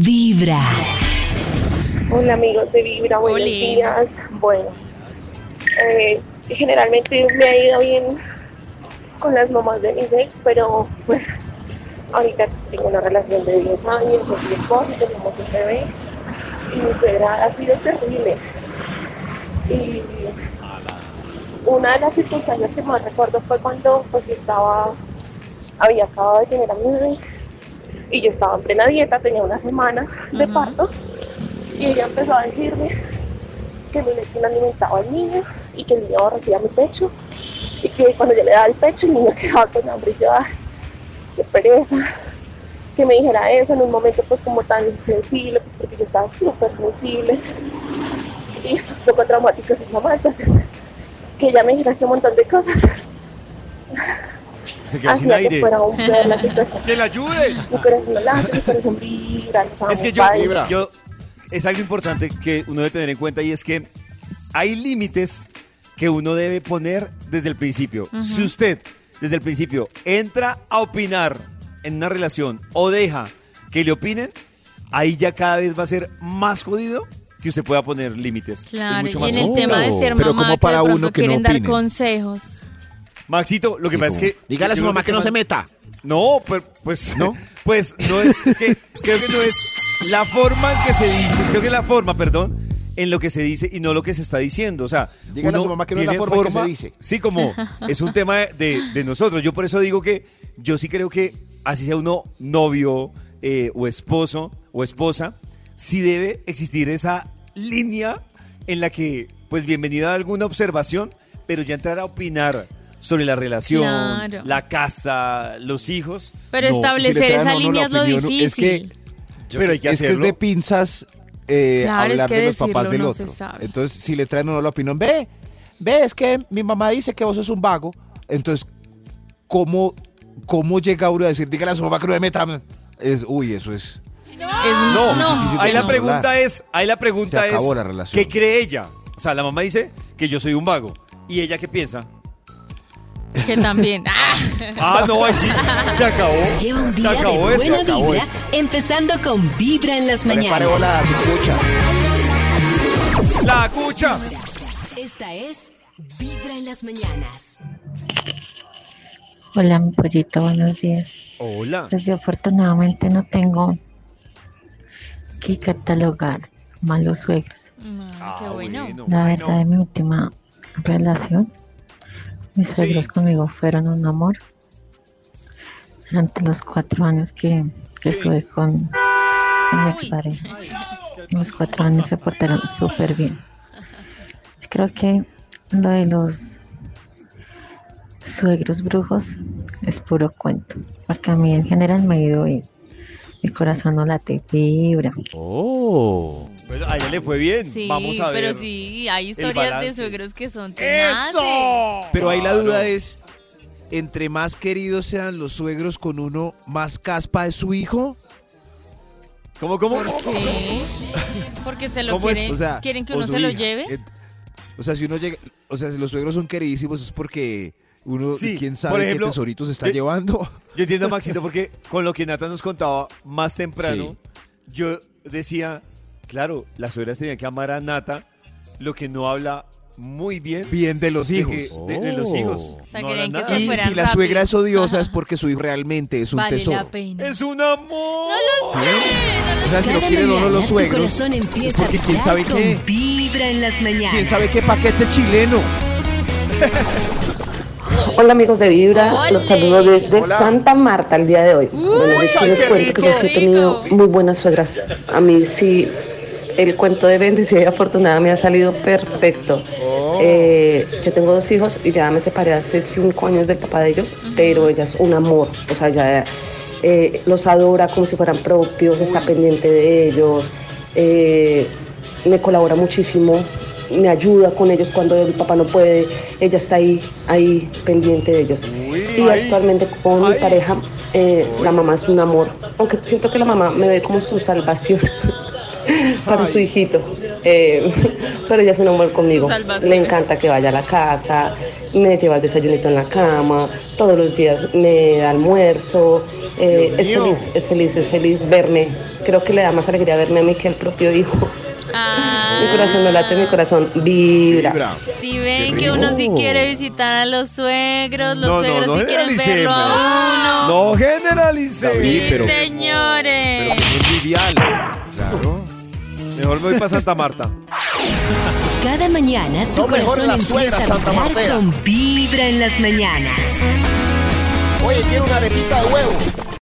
Vibra. Hola amigos de Vibra, buenos días. Bueno, eh, generalmente me ha ido bien con las mamás de mis ex, pero pues ahorita tengo una relación de 10 años, es mi esposo y tenemos un bebé. Y mi suegra ha sido terrible. Y una de las circunstancias que más recuerdo fue cuando pues yo estaba, había acabado de tener a mi bebé y yo estaba en plena dieta, tenía una semana de parto. Y ella empezó a decirme que mi no alimentaba al niño y que el niño aborrecía mi pecho. Y que cuando yo le daba el pecho el niño quedaba con hambre y yo, "Ay, qué pereza que me dijera eso en un momento pues como tan sensible, pues porque yo estaba súper sensible y es un poco traumático ser mamá, entonces que ella me dijera este montón de cosas Se quedó sin que aire. peor la situación. ¡Que la ayude! Mi corazón no late, mi corazón vibra, Es que yo, bye. yo- es algo importante que uno debe tener en cuenta y es que hay límites que uno debe poner desde el principio. Si usted desde el principio entra a opinar en una relación o deja que le opinen, ahí ya cada vez va a ser más jodido que usted pueda poner límites. Es Claro, mucho y más en el tema de ser Pero mamá, como que para de pronto uno que no quieren dar opine. consejos. Maxito, lo que Sí, pasa como, es que Dígale a su mamá que no se meta. No, pero, pues ¿No? Pues no es, es que creo que no es la forma en que se dice, creo que es la forma, perdón, en lo que se dice y no lo que se está diciendo. O sea, Dígale a su mamá que no es la tiene forma en que se dice. Sí, como es un tema de, de- de nosotros. Yo por eso digo que yo sí creo que así sea uno novio eh, o esposo o esposa, sí debe existir esa línea en la que, pues bienvenida a alguna observación, pero ya entrar a opinar sobre la relación, Claro. la casa, los hijos. Pero no. establecer si esa línea es lo opinión, difícil. es que- Pero hay que es que es hacerlo. de pinzas eh, Claro, es hablar que de los papás del no otro. Entonces, si le traen a uno la opinión, ve, ve, es que mi mamá dice que vos sos un vago. Entonces, ¿cómo, cómo llega uno a decir, dígale a su mamá que no me meta? Es, uy, eso es. Es- No, no, ahí la no. pregunta es, ahí la pregunta Se acabó es, la relación. ¿qué cree ella? O sea, la mamá dice que yo soy un vago. ¿Y ella qué piensa? Que también. ¡Ah! Ah, no, ahí sí, se acabó. Lleva un Se día de acabó eso, buena acabó vibra, empezando con Vibra en las Prepare mañanas. bola, escucha. La cucha. Esta es Vibra en las mañanas. Hola, mi pollito, buenos días. Hola. Pues yo afortunadamente no tengo que catalogar malos suegros. Ah, qué bueno. La bueno. verdad, de mi última relación, mis Sí. suegros conmigo fueron un amor. Durante los cuatro años que, que Sí. estuve con, con mi expareja. Los cuatro años se portaron súper bien. Creo que lo de los suegros brujos es puro cuento. Porque a mí en general me ha ido bien. Mi corazón no late, vibra. Oh. Pues a ella le fue bien. Sí, Vamos a ver. pero sí, hay historias de suegros que son tenaces. Pero ahí la duda es, entre más queridos sean los suegros con uno, más caspa es su hijo. ¿Cómo, cómo? ¿Por qué? Porque se lo ¿Cómo es? quieren, O sea, quieren que uno se lo lleve. Et- O sea, si uno llega, o sea, si los suegros son queridísimos es porque uno, Sí, quién por sabe ejemplo, qué tesorito se está yo- llevando. Yo entiendo, Maxito, porque con lo que Nata nos contaba más temprano, yo decía, claro, las suegras tenían que amar a Nata, lo que no habla muy bien Bien de los de, hijos. que- de- de los hijos. O sea, No que nada. Y si la suegra es odiosa es porque su hijo realmente es un Vale tesoro. la pena. ¡Es un amor! O sea, si no Cada quieren uno mañana los suegros, es porque quién sabe qué, Vibra en las mañanas. quién sabe qué paquete chileno. Hola amigos de Vibra, ¡Ole! los saludo desde Hola. Santa Marta el día de hoy. bueno, les qué cuento que yo he tenido muy buenas suegras. A mí sí, el cuento de bendecida y afortunada me ha salido perfecto. Eh, yo tengo dos hijos y ya me separé hace cinco años del papá de ellos, pero ella es un amor, o sea, ya eh, los adora como si fueran propios, está pendiente de ellos, eh, me colabora muchísimo, me ayuda con ellos cuando el papá no puede, ella está ahí, ahí pendiente de ellos. Uy, y actualmente con mi pareja, eh, la mamá es un amor, aunque siento que la mamá me ve como su salvación para su hijito. Eh, pero ella es un amor conmigo. Salvación. Le encanta que vaya a la casa, me lleva el desayunito en la cama, todos los días me da almuerzo. eh, es feliz, es feliz, es feliz verme. Creo que le da más alegría verme a mí que al propio hijo. Ah, Mi corazón no late, mi corazón vibra. Vibra. Si ven que uno sí quiere visitar a los suegros, los No, no, suegros no sí quieren generalicemos. verlo a uno. No generalice. David, Sí, pero- señores. Pero es Vivial. Claro. Mejor me voy para Santa Marta. Cada mañana tu corazón empieza a Santa vibrar Martera. con Vibra en las mañanas. Oye, quiero una arepita de huevo.